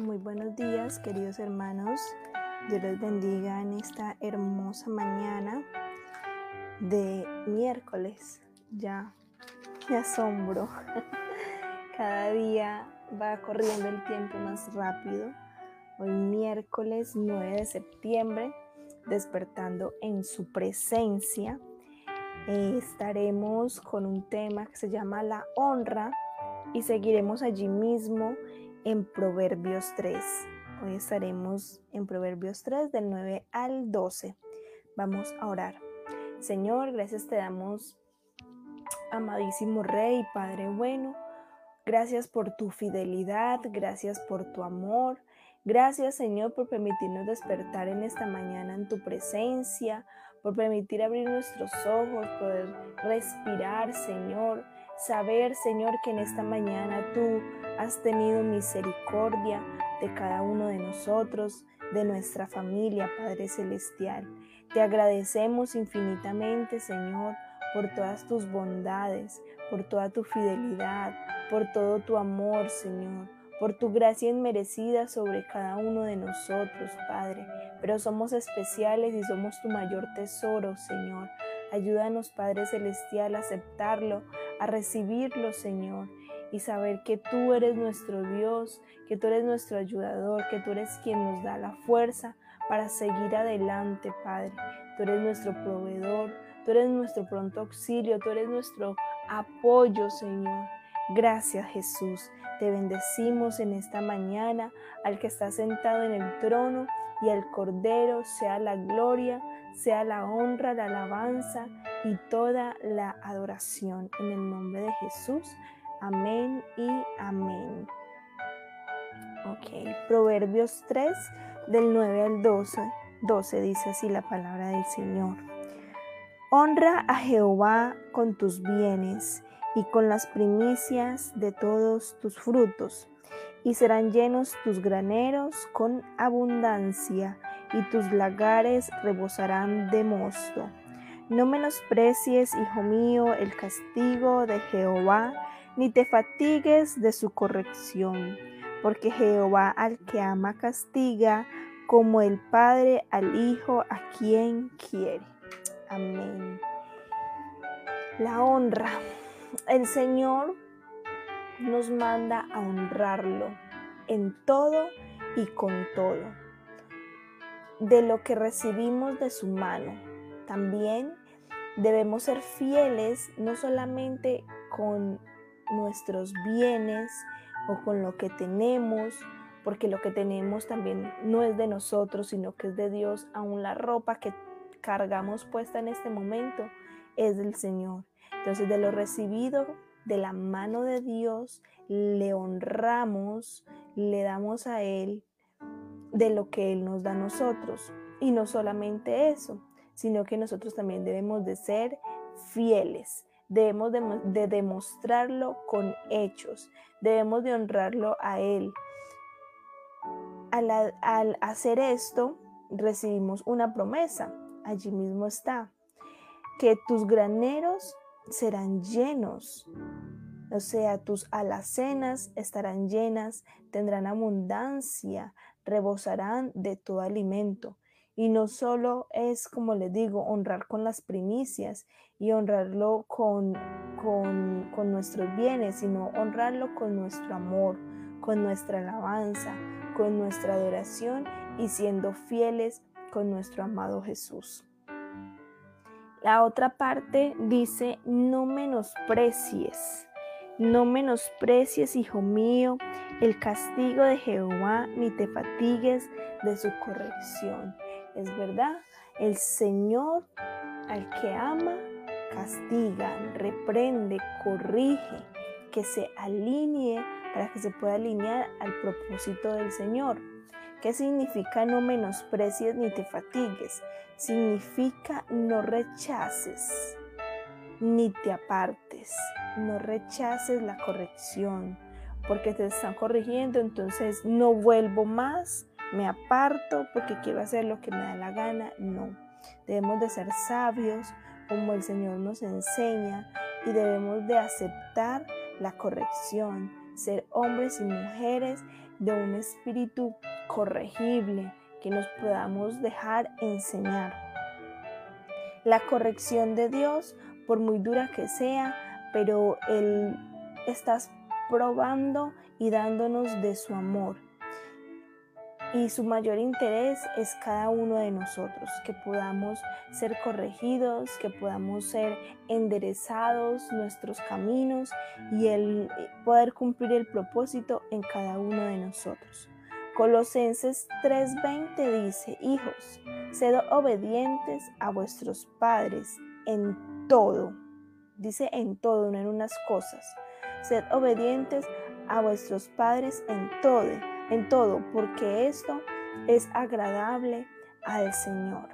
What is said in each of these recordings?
Muy buenos días, queridos hermanos. Dios les bendiga en esta hermosa mañana de miércoles. Ya me asombro. Cada día va corriendo el tiempo más rápido. Hoy miércoles 9 de septiembre, despertando en su presencia. Eh, estaremos con un tema que se llama la honra y seguiremos allí mismo en Proverbios 3. Hoy estaremos en Proverbios 3 del 9 al 12. Vamos a orar. Señor, gracias te damos, amadísimo Rey, Padre bueno. Gracias por tu fidelidad, gracias por tu amor. Gracias Señor por permitirnos despertar en esta mañana en tu presencia, por permitir abrir nuestros ojos, poder respirar Señor saber, Señor, que en esta mañana tú has tenido misericordia de cada uno de nosotros, de nuestra familia, Padre Celestial. Te agradecemos infinitamente, Señor, por todas tus bondades, por toda tu fidelidad, por todo tu amor, Señor, por tu gracia inmerecida sobre cada uno de nosotros, Padre. Pero somos especiales y somos tu mayor tesoro, Señor. Ayúdanos, Padre Celestial, a aceptarlo, a recibirlo, Señor, y saber que tú eres nuestro Dios, que tú eres nuestro ayudador, que tú eres quien nos da la fuerza para seguir adelante, Padre. Tú eres nuestro proveedor, tú eres nuestro pronto auxilio, tú eres nuestro apoyo, Señor. Gracias, Jesús. Te bendecimos en esta mañana al que está sentado en el trono y al Cordero sea la gloria, sea la honra, la alabanza y toda la adoración. En el nombre de Jesús. Amén y amén. Ok, Proverbios 3 del 9 al 12. 12 dice así la palabra del Señor. Honra a Jehová con tus bienes y con las primicias de todos tus frutos y serán llenos tus graneros con abundancia, y tus lagares rebosarán de mosto. No menosprecies, hijo mío, el castigo de Jehová, ni te fatigues de su corrección, porque Jehová al que ama castiga, como el Padre al Hijo a quien quiere. Amén. La honra. El Señor nos manda a honrarlo en todo y con todo, de lo que recibimos de su mano. También debemos ser fieles no solamente con nuestros bienes o con lo que tenemos, porque lo que tenemos también no es de nosotros, sino que es de Dios. Aún la ropa que cargamos puesta en este momento es del Señor. Entonces, de lo recibido de la mano de Dios, le honramos, le damos a Él de lo que Él nos da a nosotros. Y no solamente eso, sino que nosotros también debemos de ser fieles, debemos de, demostrarlo con hechos, debemos de honrarlo a Él. Al, al hacer esto, recibimos una promesa, allí mismo está, que tus graneros serán llenos. O sea, tus alacenas estarán llenas, tendrán abundancia, rebosarán de todo alimento. Y no solo es, como les digo, honrar con las primicias y honrarlo con, con, con nuestros bienes, sino honrarlo con nuestro amor, con nuestra alabanza, con nuestra adoración y siendo fieles con nuestro amado Jesús. La otra parte dice, no menosprecies, no menosprecies, hijo mío, el castigo de Jehová, ni te fatigues de su corrección. Es verdad, el Señor al que ama, castiga, reprende, corrige, que se alinee para que se pueda alinear al propósito del Señor. ¿Qué significa no menosprecies ni te fatigues? Significa no rechaces ni te apartes, no rechaces la corrección, porque te están corrigiendo, entonces no vuelvo más, me aparto porque quiero hacer lo que me da la gana. No, debemos de ser sabios como el Señor nos enseña y debemos de aceptar la corrección ser hombres y mujeres de un espíritu corregible, que nos podamos dejar enseñar. La corrección de Dios, por muy dura que sea, pero Él estás probando y dándonos de su amor y su mayor interés es cada uno de nosotros, que podamos ser corregidos, que podamos ser enderezados nuestros caminos y el poder cumplir el propósito en cada uno de nosotros. Colosenses 3:20 dice, hijos, sed obedientes a vuestros padres en todo. Dice en todo, no en unas cosas. Sed obedientes a vuestros padres en todo en todo, porque esto es agradable al Señor.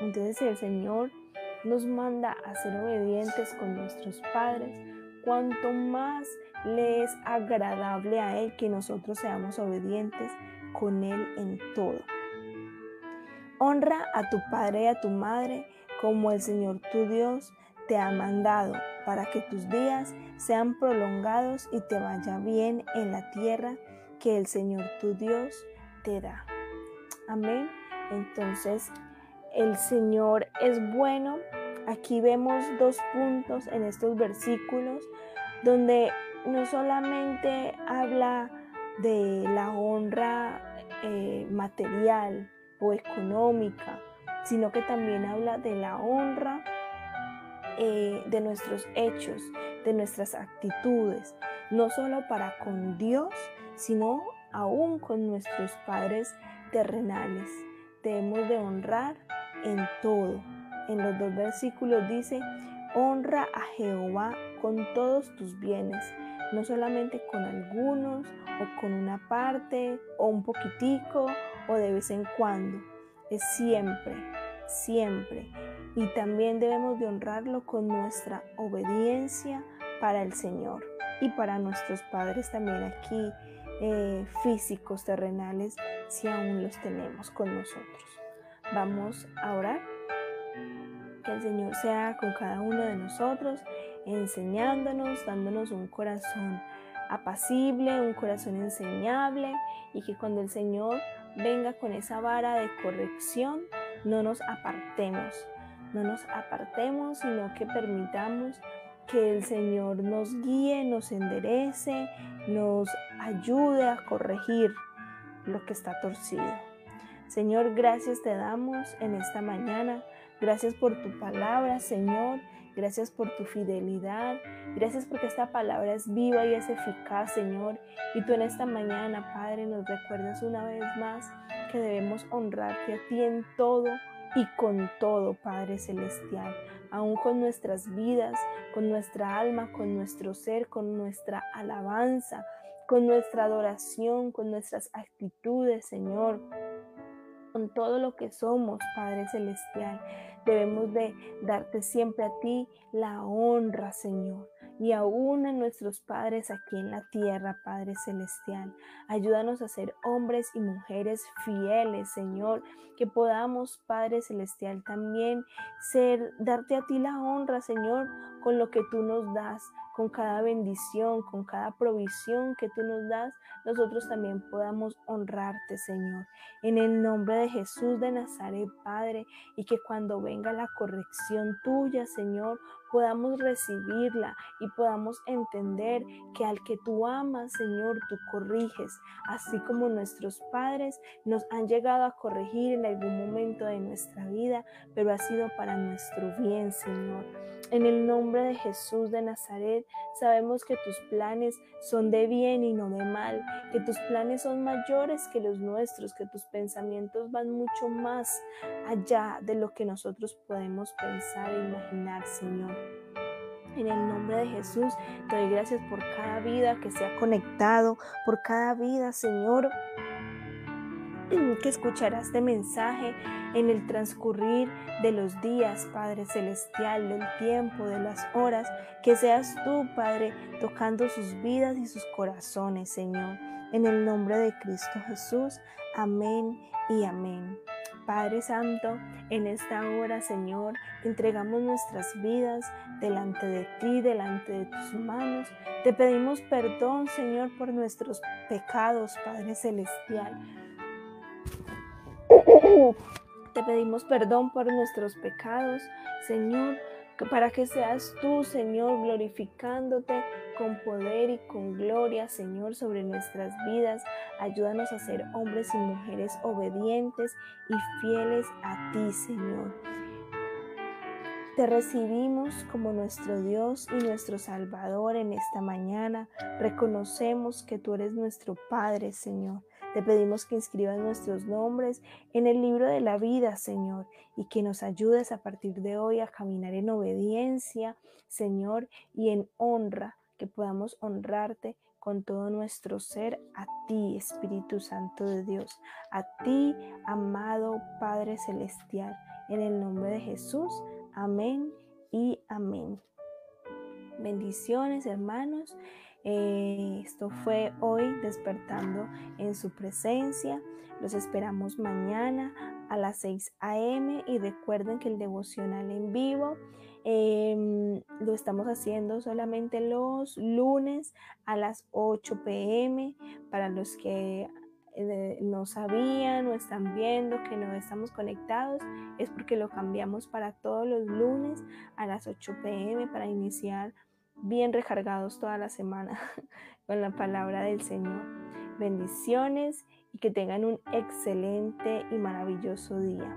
Entonces el Señor nos manda a ser obedientes con nuestros padres, cuanto más le es agradable a Él que nosotros seamos obedientes con Él en todo. Honra a tu padre y a tu madre como el Señor tu Dios te ha mandado, para que tus días sean prolongados y te vaya bien en la tierra que el Señor tu Dios te da. Amén. Entonces, el Señor es bueno. Aquí vemos dos puntos en estos versículos donde no solamente habla de la honra eh, material o económica, sino que también habla de la honra eh, de nuestros hechos, de nuestras actitudes, no solo para con Dios, sino aún con nuestros padres terrenales. Debemos de honrar en todo. En los dos versículos dice, honra a Jehová con todos tus bienes, no solamente con algunos o con una parte o un poquitico o de vez en cuando, es siempre, siempre. Y también debemos de honrarlo con nuestra obediencia para el Señor y para nuestros padres también aquí eh, físicos, terrenales, si aún los tenemos con nosotros. Vamos a orar. Que el Señor sea con cada uno de nosotros, enseñándonos, dándonos un corazón apacible, un corazón enseñable y que cuando el Señor venga con esa vara de corrección, no nos apartemos, no nos apartemos, sino que permitamos que el Señor nos guíe, nos enderece, nos ayude a corregir lo que está torcido. Señor, gracias te damos en esta mañana. Gracias por tu palabra, Señor. Gracias por tu fidelidad. Gracias porque esta palabra es viva y es eficaz, Señor. Y tú en esta mañana, Padre, nos recuerdas una vez más que debemos honrarte a ti en todo y con todo, Padre Celestial aún con nuestras vidas, con nuestra alma, con nuestro ser, con nuestra alabanza, con nuestra adoración, con nuestras actitudes, Señor, con todo lo que somos, Padre Celestial. Debemos de darte siempre a ti la honra, Señor y aún a nuestros padres aquí en la tierra, Padre Celestial. Ayúdanos a ser hombres y mujeres fieles, Señor, que podamos, Padre Celestial, también ser, darte a ti la honra, Señor, con lo que tú nos das, con cada bendición, con cada provisión que tú nos das, nosotros también podamos honrarte, Señor. En el nombre de Jesús de Nazaret, Padre, y que cuando venga la corrección tuya, Señor, podamos recibirla y podamos entender que al que tú amas, Señor, tú corriges, así como nuestros padres nos han llegado a corregir en algún momento de nuestra vida, pero ha sido para nuestro bien, Señor. En el nombre de Jesús de Nazaret, sabemos que tus planes son de bien y no de mal, que tus planes son mayores que los nuestros, que tus pensamientos van mucho más allá de lo que nosotros podemos pensar e imaginar, Señor. En el nombre de Jesús, te doy gracias por cada vida que se ha conectado, por cada vida, Señor, que escuchará este mensaje en el transcurrir de los días, Padre Celestial, del tiempo, de las horas, que seas tú, Padre, tocando sus vidas y sus corazones, Señor. En el nombre de Cristo Jesús, amén y amén. Padre Santo, en esta hora, Señor, entregamos nuestras vidas delante de ti, delante de tus manos. Te pedimos perdón, Señor, por nuestros pecados, Padre Celestial. Te pedimos perdón por nuestros pecados, Señor, para que seas tú, Señor, glorificándote con poder y con gloria, Señor, sobre nuestras vidas. Ayúdanos a ser hombres y mujeres obedientes y fieles a ti, Señor. Te recibimos como nuestro Dios y nuestro Salvador en esta mañana. Reconocemos que tú eres nuestro Padre, Señor. Te pedimos que inscribas nuestros nombres en el libro de la vida, Señor, y que nos ayudes a partir de hoy a caminar en obediencia, Señor, y en honra que podamos honrarte con todo nuestro ser a ti, Espíritu Santo de Dios, a ti, amado Padre Celestial, en el nombre de Jesús. Amén y amén. Bendiciones, hermanos. Eh, esto fue hoy despertando en su presencia. Los esperamos mañana a las 6 a.m. y recuerden que el devocional en vivo Em, lo estamos haciendo solamente los lunes a las 8 pm para los que eh, no sabían o están viendo que no estamos conectados es porque lo cambiamos para todos los lunes a las 8 pm para iniciar bien recargados toda la semana con la palabra del Señor. Bendiciones y que tengan un excelente y maravilloso día.